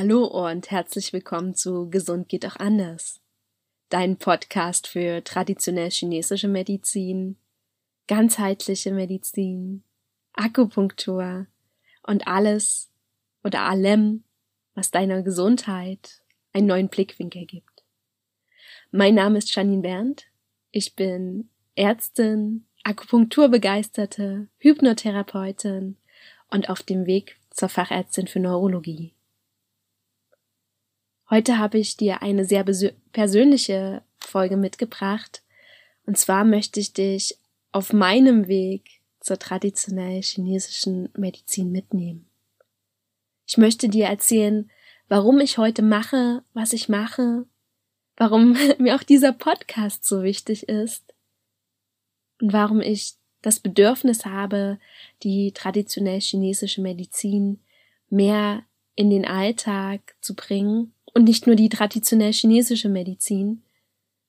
Hallo und herzlich willkommen zu Gesund geht auch anders. Dein Podcast für traditionell chinesische Medizin, ganzheitliche Medizin, Akupunktur und alles oder allem, was deiner Gesundheit einen neuen Blickwinkel gibt. Mein Name ist Janine Berndt. Ich bin Ärztin, Akupunkturbegeisterte, Hypnotherapeutin und auf dem Weg zur Fachärztin für Neurologie. Heute habe ich dir eine sehr persönliche Folge mitgebracht. Und zwar möchte ich dich auf meinem Weg zur traditionell chinesischen Medizin mitnehmen. Ich möchte dir erzählen, warum ich heute mache, was ich mache, warum mir auch dieser Podcast so wichtig ist und warum ich das Bedürfnis habe, die traditionell chinesische Medizin mehr in den Alltag zu bringen und nicht nur die traditionell chinesische Medizin,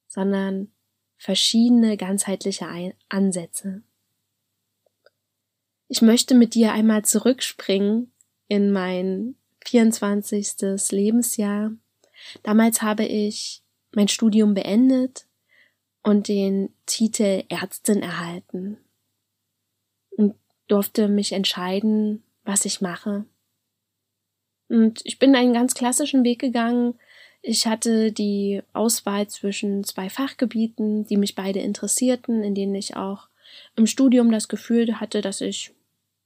sondern verschiedene ganzheitliche Ansätze. Ich möchte mit dir einmal zurückspringen in mein 24. Lebensjahr. Damals habe ich mein Studium beendet und den Titel Ärztin erhalten und durfte mich entscheiden, was ich mache. Und ich bin einen ganz klassischen Weg gegangen. Ich hatte die Auswahl zwischen zwei Fachgebieten, die mich beide interessierten, in denen ich auch im Studium das Gefühl hatte, dass ich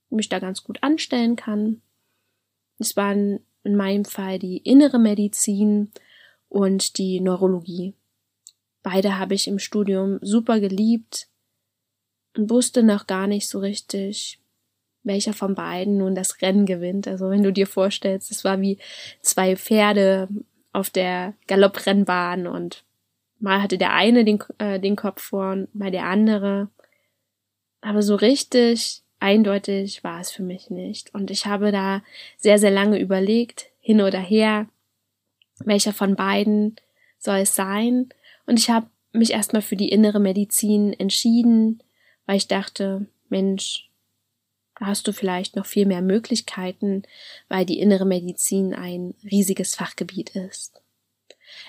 mich da ganz gut anstellen kann. Es waren in meinem Fall die innere Medizin und die Neurologie. Beide habe ich im Studium super geliebt und wusste noch gar nicht so richtig, welcher von beiden nun das Rennen gewinnt. Also wenn du dir vorstellst, es war wie zwei Pferde auf der Galopprennbahn und mal hatte der eine den, äh, den Kopf vor, mal der andere. Aber so richtig eindeutig war es für mich nicht. Und ich habe da sehr, sehr lange überlegt, hin oder her, welcher von beiden soll es sein. Und ich habe mich erstmal für die innere Medizin entschieden, weil ich dachte, Mensch, hast du vielleicht noch viel mehr Möglichkeiten, weil die innere Medizin ein riesiges Fachgebiet ist.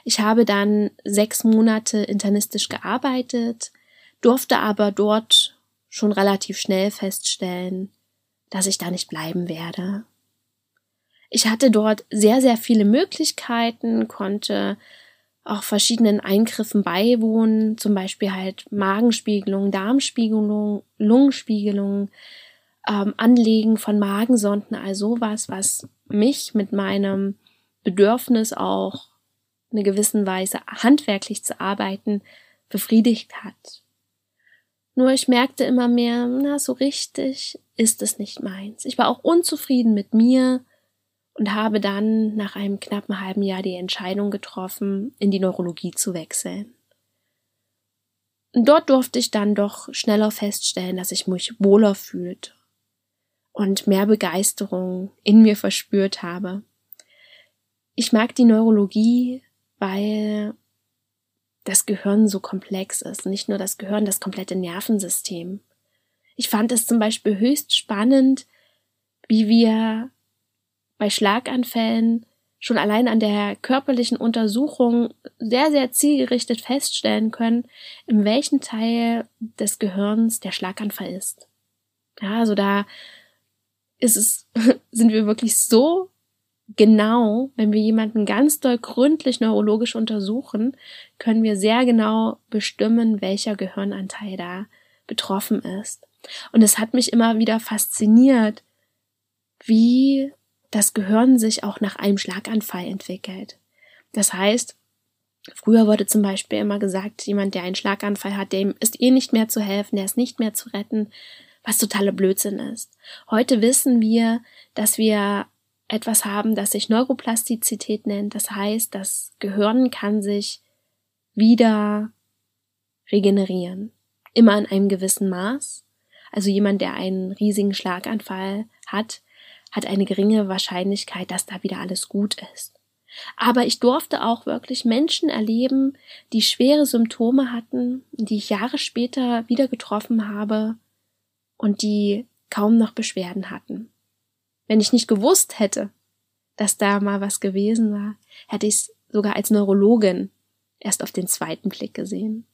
Ich habe dann sechs Monate internistisch gearbeitet, durfte aber dort schon relativ schnell feststellen, dass ich da nicht bleiben werde. Ich hatte dort sehr, sehr viele Möglichkeiten, konnte auch verschiedenen Eingriffen beiwohnen, zum Beispiel halt Magenspiegelung, Darmspiegelung, Lungenspiegelung, ähm, Anlegen von Magensonden, also sowas, was mich mit meinem Bedürfnis auch eine gewissen Weise handwerklich zu arbeiten befriedigt hat. Nur ich merkte immer mehr, na, so richtig ist es nicht meins. Ich war auch unzufrieden mit mir und habe dann nach einem knappen halben Jahr die Entscheidung getroffen, in die Neurologie zu wechseln. Und dort durfte ich dann doch schneller feststellen, dass ich mich wohler fühlte und mehr Begeisterung in mir verspürt habe. Ich mag die Neurologie, weil das Gehirn so komplex ist. Nicht nur das Gehirn, das komplette Nervensystem. Ich fand es zum Beispiel höchst spannend, wie wir bei Schlaganfällen schon allein an der körperlichen Untersuchung sehr, sehr zielgerichtet feststellen können, in welchem Teil des Gehirns der Schlaganfall ist. Ja, also da ist es, sind wir wirklich so genau, wenn wir jemanden ganz doll gründlich neurologisch untersuchen, können wir sehr genau bestimmen, welcher Gehirnanteil da betroffen ist. Und es hat mich immer wieder fasziniert, wie das Gehirn sich auch nach einem Schlaganfall entwickelt. Das heißt, früher wurde zum Beispiel immer gesagt, jemand, der einen Schlaganfall hat, dem ist eh nicht mehr zu helfen, der ist nicht mehr zu retten was totaler Blödsinn ist. Heute wissen wir, dass wir etwas haben, das sich Neuroplastizität nennt. Das heißt, das Gehirn kann sich wieder regenerieren. Immer in einem gewissen Maß. Also jemand, der einen riesigen Schlaganfall hat, hat eine geringe Wahrscheinlichkeit, dass da wieder alles gut ist. Aber ich durfte auch wirklich Menschen erleben, die schwere Symptome hatten, die ich Jahre später wieder getroffen habe und die kaum noch Beschwerden hatten. Wenn ich nicht gewusst hätte, dass da mal was gewesen war, hätte ich es sogar als Neurologin erst auf den zweiten Blick gesehen.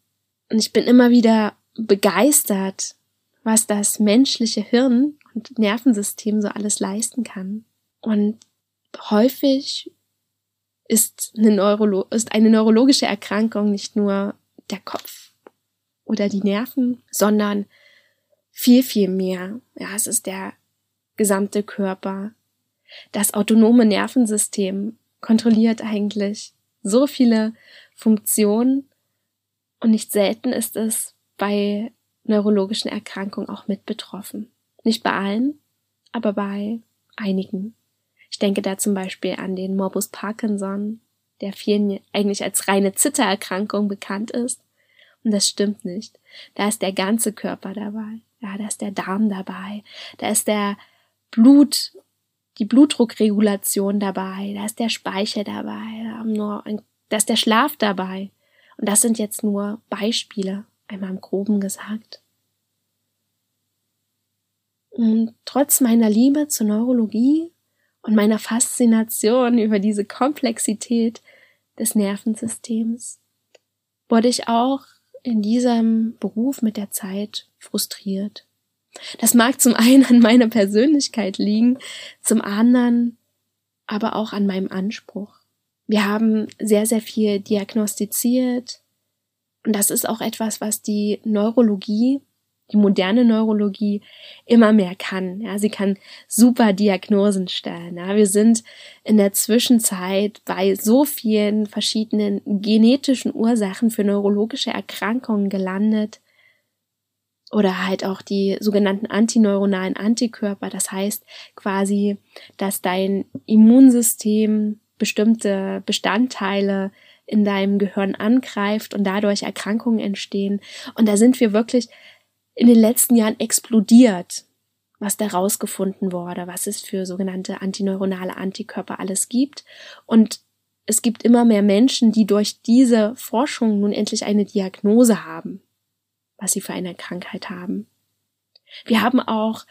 Und ich bin immer wieder begeistert, was das menschliche Hirn und Nervensystem so alles leisten kann. Und häufig ist eine, Neurolo ist eine neurologische Erkrankung nicht nur der Kopf oder die Nerven, sondern viel, viel mehr. Ja, es ist der gesamte Körper. Das autonome Nervensystem kontrolliert eigentlich so viele Funktionen und nicht selten ist es bei neurologischen Erkrankungen auch mit betroffen. Nicht bei allen, aber bei einigen. Ich denke da zum Beispiel an den Morbus Parkinson, der vielen eigentlich als reine Zittererkrankung bekannt ist. Und das stimmt nicht. Da ist der ganze Körper dabei. Ja, da ist der Darm dabei. Da ist der Blut, die Blutdruckregulation dabei. Da ist der Speichel dabei. Da, ein, da ist der Schlaf dabei. Und das sind jetzt nur Beispiele, einmal im Groben gesagt. Und trotz meiner Liebe zur Neurologie und meiner Faszination über diese Komplexität des Nervensystems wurde ich auch in diesem Beruf mit der Zeit frustriert. Das mag zum einen an meiner Persönlichkeit liegen, zum anderen aber auch an meinem Anspruch. Wir haben sehr, sehr viel diagnostiziert und das ist auch etwas, was die Neurologie die moderne Neurologie immer mehr kann. Ja, sie kann super Diagnosen stellen. Ja, wir sind in der Zwischenzeit bei so vielen verschiedenen genetischen Ursachen für neurologische Erkrankungen gelandet oder halt auch die sogenannten antineuronalen Antikörper. Das heißt quasi, dass dein Immunsystem bestimmte Bestandteile in deinem Gehirn angreift und dadurch Erkrankungen entstehen. Und da sind wir wirklich in den letzten Jahren explodiert, was da rausgefunden wurde, was es für sogenannte antineuronale Antikörper alles gibt. Und es gibt immer mehr Menschen, die durch diese Forschung nun endlich eine Diagnose haben, was sie für eine Krankheit haben. Wir haben auch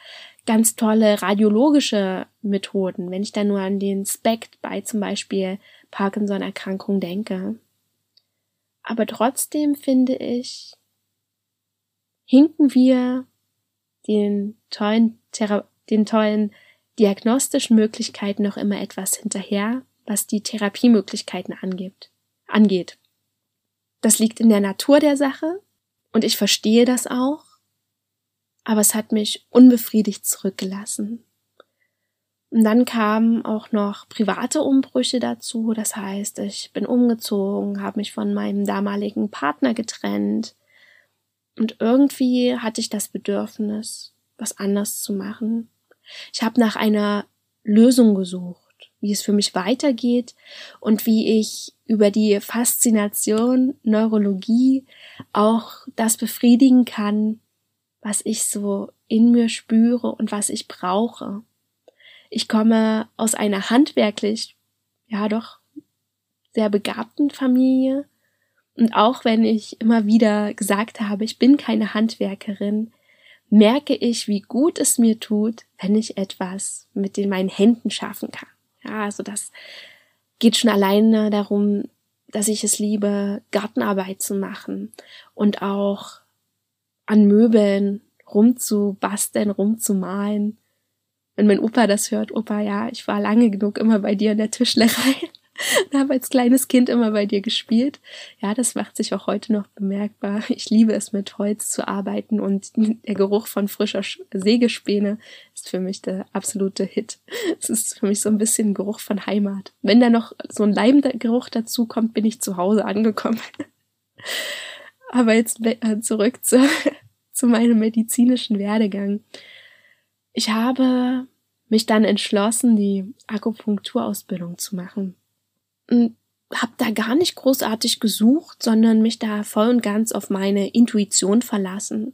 ganz tolle radiologische Methoden, wenn ich da nur an den SPECT bei zum Beispiel Parkinson-Erkrankung denke. Aber trotzdem finde ich, hinken wir den tollen, Thera den tollen diagnostischen Möglichkeiten noch immer etwas hinterher, was die Therapiemöglichkeiten angibt, angeht. Das liegt in der Natur der Sache und ich verstehe das auch, aber es hat mich unbefriedigt zurückgelassen. Und dann kamen auch noch private Umbrüche dazu, das heißt, ich bin umgezogen, habe mich von meinem damaligen Partner getrennt, und irgendwie hatte ich das Bedürfnis, was anders zu machen. Ich habe nach einer Lösung gesucht, wie es für mich weitergeht und wie ich über die Faszination Neurologie auch das befriedigen kann, was ich so in mir spüre und was ich brauche. Ich komme aus einer handwerklich, ja doch, sehr begabten Familie und auch wenn ich immer wieder gesagt habe, ich bin keine Handwerkerin, merke ich, wie gut es mir tut, wenn ich etwas mit den meinen Händen schaffen kann. Ja, also das geht schon alleine darum, dass ich es liebe, Gartenarbeit zu machen und auch an Möbeln rumzubasteln, rumzumalen. Wenn mein Opa das hört, Opa, ja, ich war lange genug immer bei dir in der Tischlerei und habe als kleines Kind immer bei dir gespielt. Ja, das macht sich auch heute noch bemerkbar. Ich liebe es, mit Holz zu arbeiten und der Geruch von frischer Sägespäne ist für mich der absolute Hit. Es ist für mich so ein bisschen Geruch von Heimat. Wenn da noch so ein Leimgeruch dazu kommt, bin ich zu Hause angekommen. Aber jetzt äh, zurück zu, zu meinem medizinischen Werdegang. Ich habe mich dann entschlossen, die Akupunkturausbildung zu machen habe da gar nicht großartig gesucht, sondern mich da voll und ganz auf meine Intuition verlassen.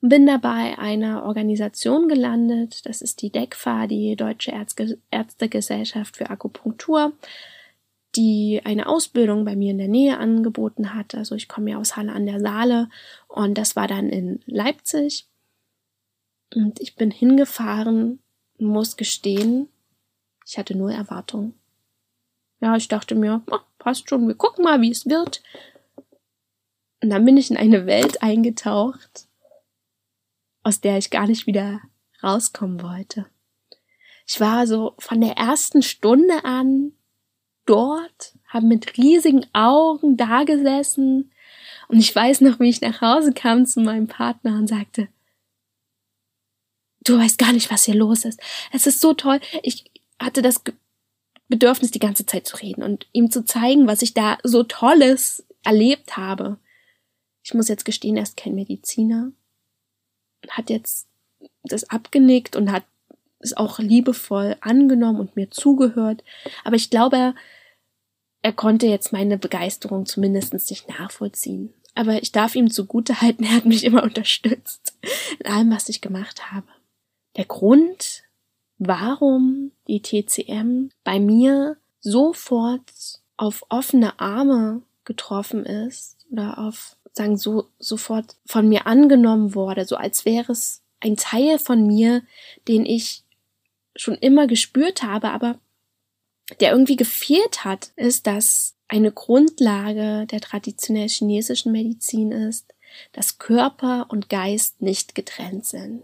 Bin dabei einer Organisation gelandet, das ist die DECFA, die Deutsche Ärzte Ärztegesellschaft für Akupunktur, die eine Ausbildung bei mir in der Nähe angeboten hat. Also ich komme ja aus Halle an der Saale und das war dann in Leipzig. Und ich bin hingefahren, muss gestehen, Ich hatte nur Erwartungen. Ja, ich dachte mir, oh, passt schon, wir gucken mal, wie es wird. Und dann bin ich in eine Welt eingetaucht, aus der ich gar nicht wieder rauskommen wollte. Ich war so von der ersten Stunde an dort, habe mit riesigen Augen da gesessen und ich weiß noch, wie ich nach Hause kam zu meinem Partner und sagte, du weißt gar nicht, was hier los ist. Es ist so toll. Ich hatte das Bedürfnis, die ganze Zeit zu reden und ihm zu zeigen, was ich da so Tolles erlebt habe. Ich muss jetzt gestehen, er ist kein Mediziner. Hat jetzt das abgenickt und hat es auch liebevoll angenommen und mir zugehört. Aber ich glaube, er, er konnte jetzt meine Begeisterung zumindest nicht nachvollziehen. Aber ich darf ihm zugute halten, er hat mich immer unterstützt in allem, was ich gemacht habe. Der Grund, warum die TCM bei mir sofort auf offene Arme getroffen ist oder auf sagen so sofort von mir angenommen wurde, so als wäre es ein Teil von mir, den ich schon immer gespürt habe, aber der irgendwie gefehlt hat, ist, dass eine Grundlage der traditionell chinesischen Medizin ist, dass Körper und Geist nicht getrennt sind.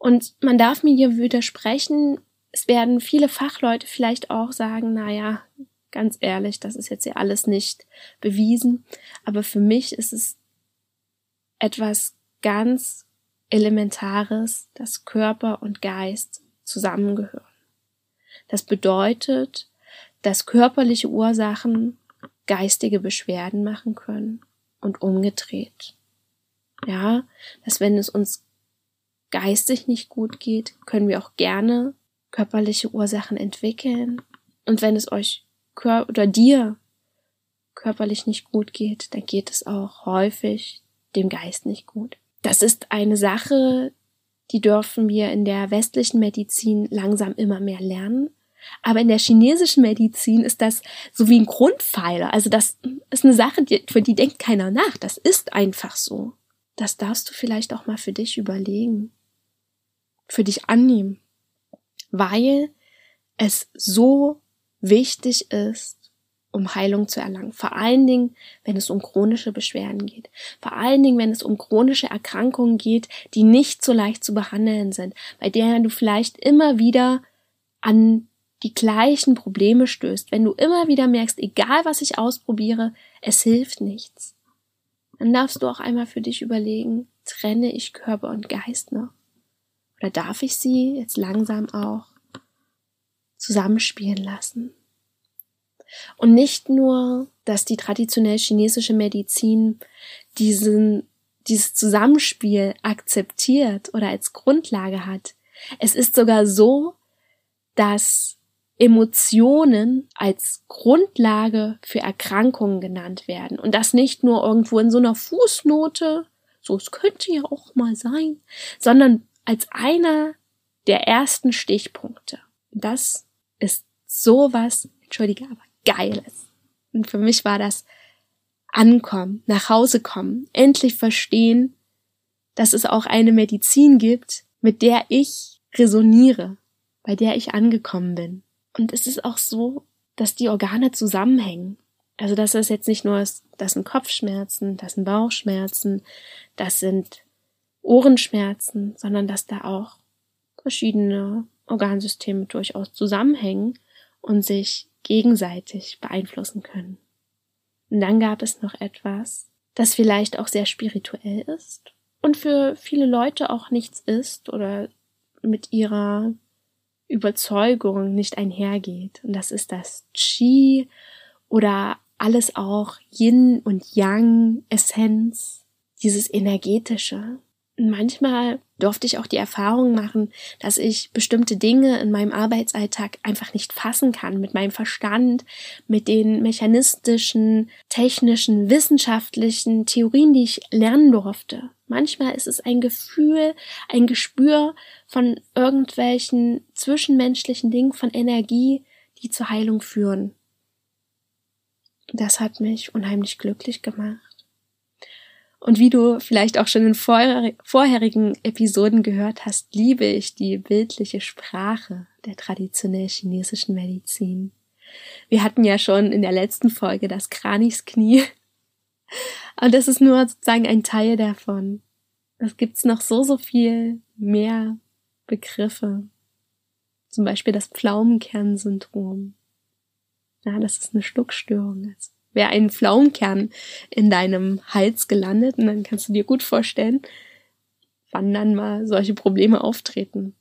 Und man darf mir hier widersprechen, es werden viele Fachleute vielleicht auch sagen, na ja, ganz ehrlich, das ist jetzt ja alles nicht bewiesen, aber für mich ist es etwas ganz Elementares, dass Körper und Geist zusammengehören. Das bedeutet, dass körperliche Ursachen geistige Beschwerden machen können und umgedreht. Ja, dass wenn es uns geistig nicht gut geht, können wir auch gerne körperliche Ursachen entwickeln. Und wenn es euch oder dir körperlich nicht gut geht, dann geht es auch häufig dem Geist nicht gut. Das ist eine Sache, die dürfen wir in der westlichen Medizin langsam immer mehr lernen. Aber in der chinesischen Medizin ist das so wie ein Grundpfeiler. Also das ist eine Sache, für die denkt keiner nach. Das ist einfach so. Das darfst du vielleicht auch mal für dich überlegen. Für dich annehmen. Weil es so wichtig ist, um Heilung zu erlangen. Vor allen Dingen, wenn es um chronische Beschwerden geht. Vor allen Dingen, wenn es um chronische Erkrankungen geht, die nicht so leicht zu behandeln sind, bei denen du vielleicht immer wieder an die gleichen Probleme stößt. Wenn du immer wieder merkst, egal was ich ausprobiere, es hilft nichts. Dann darfst du auch einmal für dich überlegen, trenne ich Körper und Geist noch? Oder darf ich sie jetzt langsam auch zusammenspielen lassen? Und nicht nur, dass die traditionell chinesische Medizin diesen, dieses Zusammenspiel akzeptiert oder als Grundlage hat. Es ist sogar so, dass Emotionen als Grundlage für Erkrankungen genannt werden. Und das nicht nur irgendwo in so einer Fußnote, so es könnte ja auch mal sein, sondern als einer der ersten Stichpunkte. Das ist sowas, entschuldige, aber Geiles. Und für mich war das Ankommen, nach Hause kommen, endlich verstehen, dass es auch eine Medizin gibt, mit der ich resoniere, bei der ich angekommen bin. Und es ist auch so, dass die Organe zusammenhängen. Also, dass das jetzt nicht nur ist, das sind Kopfschmerzen, das sind Bauchschmerzen, das sind Ohrenschmerzen, sondern dass da auch verschiedene Organsysteme durchaus zusammenhängen und sich gegenseitig beeinflussen können. Und dann gab es noch etwas, das vielleicht auch sehr spirituell ist und für viele Leute auch nichts ist oder mit ihrer Überzeugung nicht einhergeht. Und das ist das Qi oder alles auch Yin und Yang Essenz, dieses energetische. Manchmal durfte ich auch die Erfahrung machen, dass ich bestimmte Dinge in meinem Arbeitsalltag einfach nicht fassen kann, mit meinem Verstand, mit den mechanistischen, technischen, wissenschaftlichen Theorien, die ich lernen durfte. Manchmal ist es ein Gefühl, ein Gespür von irgendwelchen zwischenmenschlichen Dingen, von Energie, die zur Heilung führen. Das hat mich unheimlich glücklich gemacht. Und wie du vielleicht auch schon in vorherigen Episoden gehört hast, liebe ich die bildliche Sprache der traditionell chinesischen Medizin. Wir hatten ja schon in der letzten Folge das Kranichsknie. Und das ist nur sozusagen ein Teil davon. Es gibt noch so, so viel mehr Begriffe. Zum Beispiel das Pflaumenkernsyndrom. Ja, das ist eine Schluckstörung. Also wäre ein Pflaumenkern in deinem Hals gelandet und dann kannst du dir gut vorstellen, wann dann mal solche Probleme auftreten.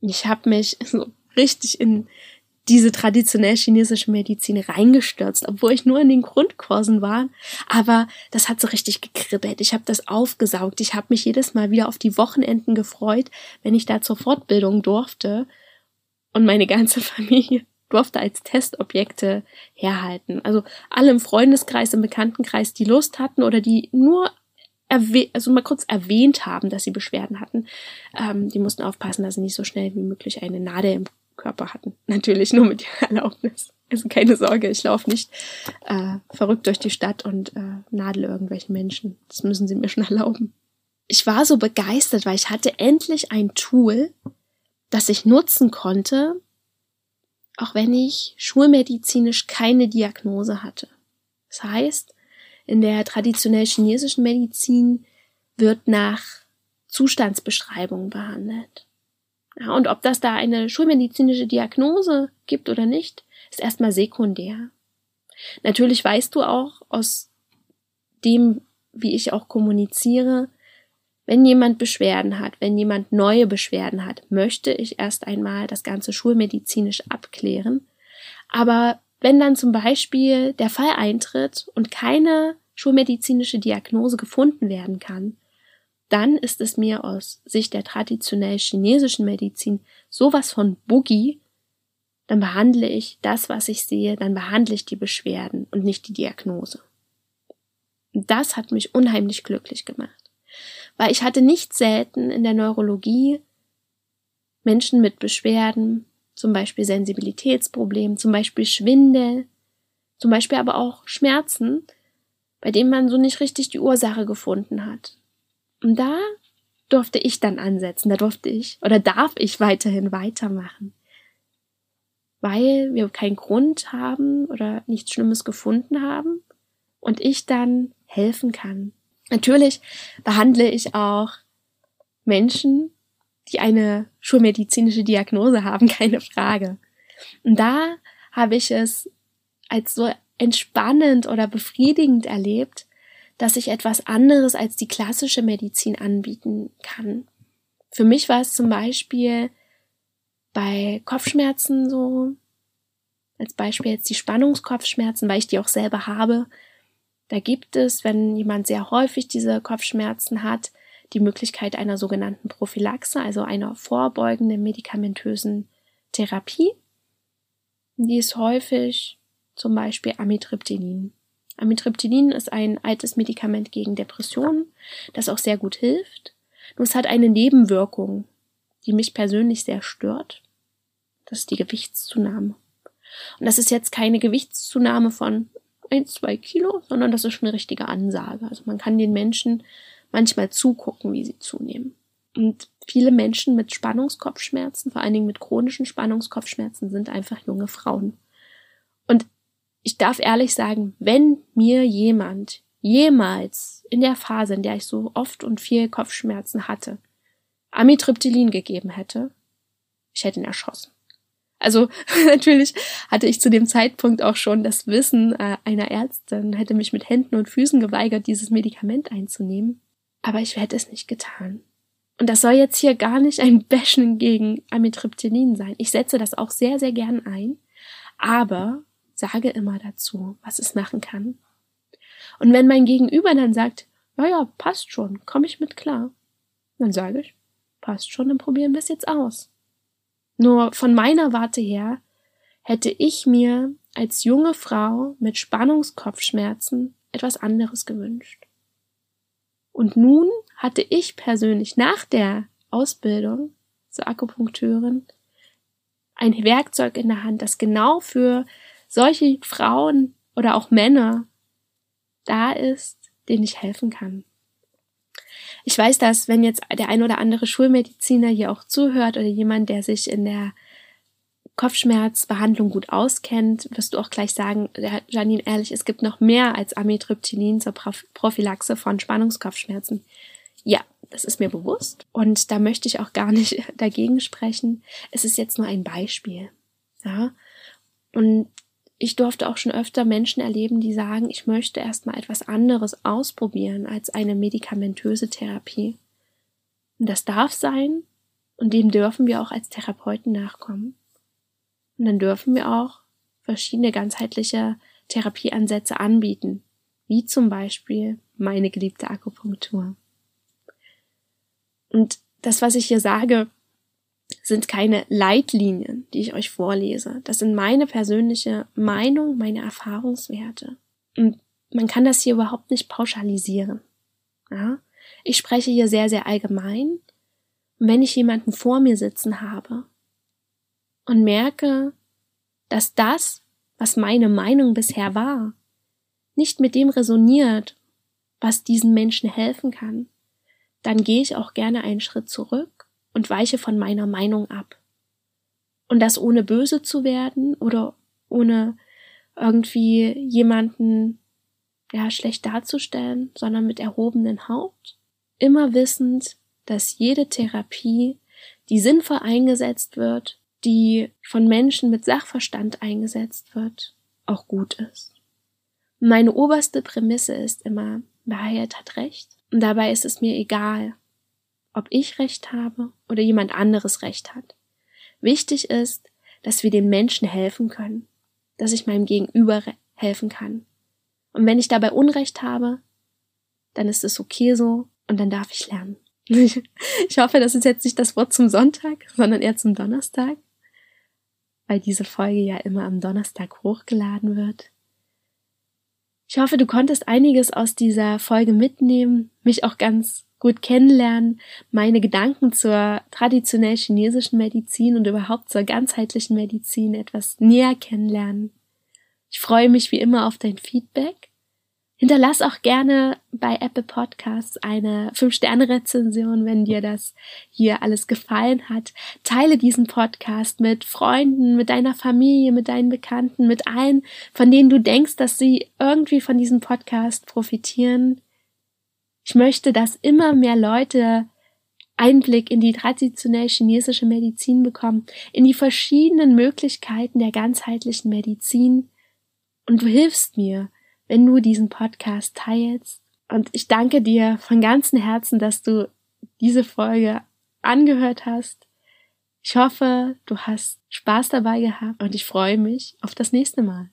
Ich habe mich so richtig in diese traditionell chinesische Medizin reingestürzt, obwohl ich nur in den Grundkursen war. Aber das hat so richtig gekribbelt. Ich habe das aufgesaugt. Ich habe mich jedes Mal wieder auf die Wochenenden gefreut, wenn ich da zur Fortbildung durfte. Und meine ganze Familie durfte als Testobjekte herhalten. Also alle im Freundeskreis, im Bekanntenkreis, die Lust hatten oder die nur also mal kurz erwähnt haben, dass sie Beschwerden hatten, ähm, die mussten aufpassen, dass sie nicht so schnell wie möglich eine Nadel im Körper hatten. Natürlich nur mit ihrer Erlaubnis. Also keine Sorge, ich laufe nicht äh, verrückt durch die Stadt und äh, nadel irgendwelchen Menschen. Das müssen sie mir schon erlauben. Ich war so begeistert, weil ich hatte endlich ein Tool, das ich nutzen konnte, auch wenn ich schulmedizinisch keine Diagnose hatte. Das heißt, in der traditionell chinesischen Medizin wird nach Zustandsbeschreibung behandelt. Ja, und ob das da eine schulmedizinische Diagnose gibt oder nicht, ist erstmal sekundär. Natürlich weißt du auch aus dem, wie ich auch kommuniziere, wenn jemand Beschwerden hat, wenn jemand neue Beschwerden hat, möchte ich erst einmal das Ganze schulmedizinisch abklären. Aber wenn dann zum Beispiel der Fall eintritt und keine schulmedizinische Diagnose gefunden werden kann, dann ist es mir aus Sicht der traditionell chinesischen Medizin sowas von Boogie, dann behandle ich das, was ich sehe, dann behandle ich die Beschwerden und nicht die Diagnose. das hat mich unheimlich glücklich gemacht weil ich hatte nicht selten in der Neurologie Menschen mit Beschwerden, zum Beispiel Sensibilitätsproblemen, zum Beispiel Schwindel, zum Beispiel aber auch Schmerzen, bei denen man so nicht richtig die Ursache gefunden hat. Und da durfte ich dann ansetzen, da durfte ich oder darf ich weiterhin weitermachen. Weil wir keinen Grund haben oder nichts Schlimmes gefunden haben und ich dann helfen kann. Natürlich behandle ich auch Menschen, die eine schulmedizinische Diagnose haben, keine Frage. Und da habe ich es als so entspannend oder befriedigend erlebt, dass ich etwas anderes als die klassische Medizin anbieten kann. Für mich war es zum Beispiel bei Kopfschmerzen so, als Beispiel jetzt die Spannungskopfschmerzen, weil ich die auch selber habe, da gibt es, wenn jemand sehr häufig diese Kopfschmerzen hat, die Möglichkeit einer sogenannten Prophylaxe, also einer vorbeugenden medikamentösen Therapie. Die ist häufig zum Beispiel Amitriptylin. Amitriptylin ist ein altes Medikament gegen Depressionen, das auch sehr gut hilft. Nur es hat eine Nebenwirkung, die mich persönlich sehr stört. Das ist die Gewichtszunahme. Und das ist jetzt keine Gewichtszunahme von ein, zwei Kilo, sondern das ist schon eine richtige Ansage. Also man kann den Menschen manchmal zugucken, wie sie zunehmen. Und viele Menschen mit Spannungskopfschmerzen, vor allen Dingen mit chronischen Spannungskopfschmerzen, sind einfach junge Frauen. Und ich darf ehrlich sagen, wenn mir jemand jemals in der Phase, in der ich so oft und viel Kopfschmerzen hatte, Amitriptylin gegeben hätte, ich hätte ihn erschossen. Also natürlich hatte ich zu dem Zeitpunkt auch schon das Wissen äh, einer Ärztin, hätte mich mit Händen und Füßen geweigert, dieses Medikament einzunehmen. Aber ich hätte es nicht getan. Und das soll jetzt hier gar nicht ein Bashen gegen Amitriptylin sein. Ich setze das auch sehr, sehr gern ein, aber sage immer dazu, was es machen kann. Und wenn mein Gegenüber dann sagt, ja, ja, passt schon, komme ich mit klar, dann sage ich, passt schon, dann probieren wir es jetzt aus. Nur von meiner Warte her hätte ich mir als junge Frau mit Spannungskopfschmerzen etwas anderes gewünscht. Und nun hatte ich persönlich nach der Ausbildung zur Akupunkteurin ein Werkzeug in der Hand, das genau für solche Frauen oder auch Männer da ist, denen ich helfen kann. Ich weiß, dass wenn jetzt der ein oder andere Schulmediziner hier auch zuhört oder jemand, der sich in der Kopfschmerzbehandlung gut auskennt, wirst du auch gleich sagen, Janine, ehrlich, es gibt noch mehr als Amitriptylin zur Prophylaxe von Spannungskopfschmerzen. Ja, das ist mir bewusst und da möchte ich auch gar nicht dagegen sprechen. Es ist jetzt nur ein Beispiel. Ja, und ich durfte auch schon öfter Menschen erleben, die sagen, ich möchte erstmal etwas anderes ausprobieren als eine medikamentöse Therapie. Und das darf sein und dem dürfen wir auch als Therapeuten nachkommen. Und dann dürfen wir auch verschiedene ganzheitliche Therapieansätze anbieten, wie zum Beispiel meine geliebte Akupunktur. Und das, was ich hier sage, sind keine Leitlinien, die ich euch vorlese. Das sind meine persönliche Meinung, meine Erfahrungswerte. Und man kann das hier überhaupt nicht pauschalisieren. Ja? Ich spreche hier sehr, sehr allgemein. Und wenn ich jemanden vor mir sitzen habe und merke, dass das, was meine Meinung bisher war, nicht mit dem resoniert, was diesen Menschen helfen kann, dann gehe ich auch gerne einen Schritt zurück und weiche von meiner Meinung ab. Und das ohne böse zu werden oder ohne irgendwie jemanden ja schlecht darzustellen, sondern mit erhobenen Haupt, immer wissend, dass jede Therapie, die sinnvoll eingesetzt wird, die von Menschen mit Sachverstand eingesetzt wird, auch gut ist. Meine oberste Prämisse ist immer, Wahrheit hat Recht. Und dabei ist es mir egal, ob ich Recht habe oder jemand anderes Recht hat. Wichtig ist, dass wir den Menschen helfen können, dass ich meinem Gegenüber helfen kann. Und wenn ich dabei Unrecht habe, dann ist es okay so und dann darf ich lernen. Ich hoffe, das ist jetzt nicht das Wort zum Sonntag, sondern eher zum Donnerstag, weil diese Folge ja immer am Donnerstag hochgeladen wird. Ich hoffe, du konntest einiges aus dieser Folge mitnehmen, mich auch ganz gut kennenlernen, meine Gedanken zur traditionell chinesischen Medizin und überhaupt zur ganzheitlichen Medizin etwas näher kennenlernen. Ich freue mich wie immer auf dein Feedback Hinterlass auch gerne bei Apple Podcasts eine 5-Sterne-Rezension, wenn dir das hier alles gefallen hat. Teile diesen Podcast mit Freunden, mit deiner Familie, mit deinen Bekannten, mit allen, von denen du denkst, dass sie irgendwie von diesem Podcast profitieren. Ich möchte, dass immer mehr Leute Einblick in die traditionell chinesische Medizin bekommen, in die verschiedenen Möglichkeiten der ganzheitlichen Medizin. Und du hilfst mir, wenn du diesen Podcast teilst. Und ich danke dir von ganzem Herzen, dass du diese Folge angehört hast. Ich hoffe, du hast Spaß dabei gehabt und ich freue mich auf das nächste Mal.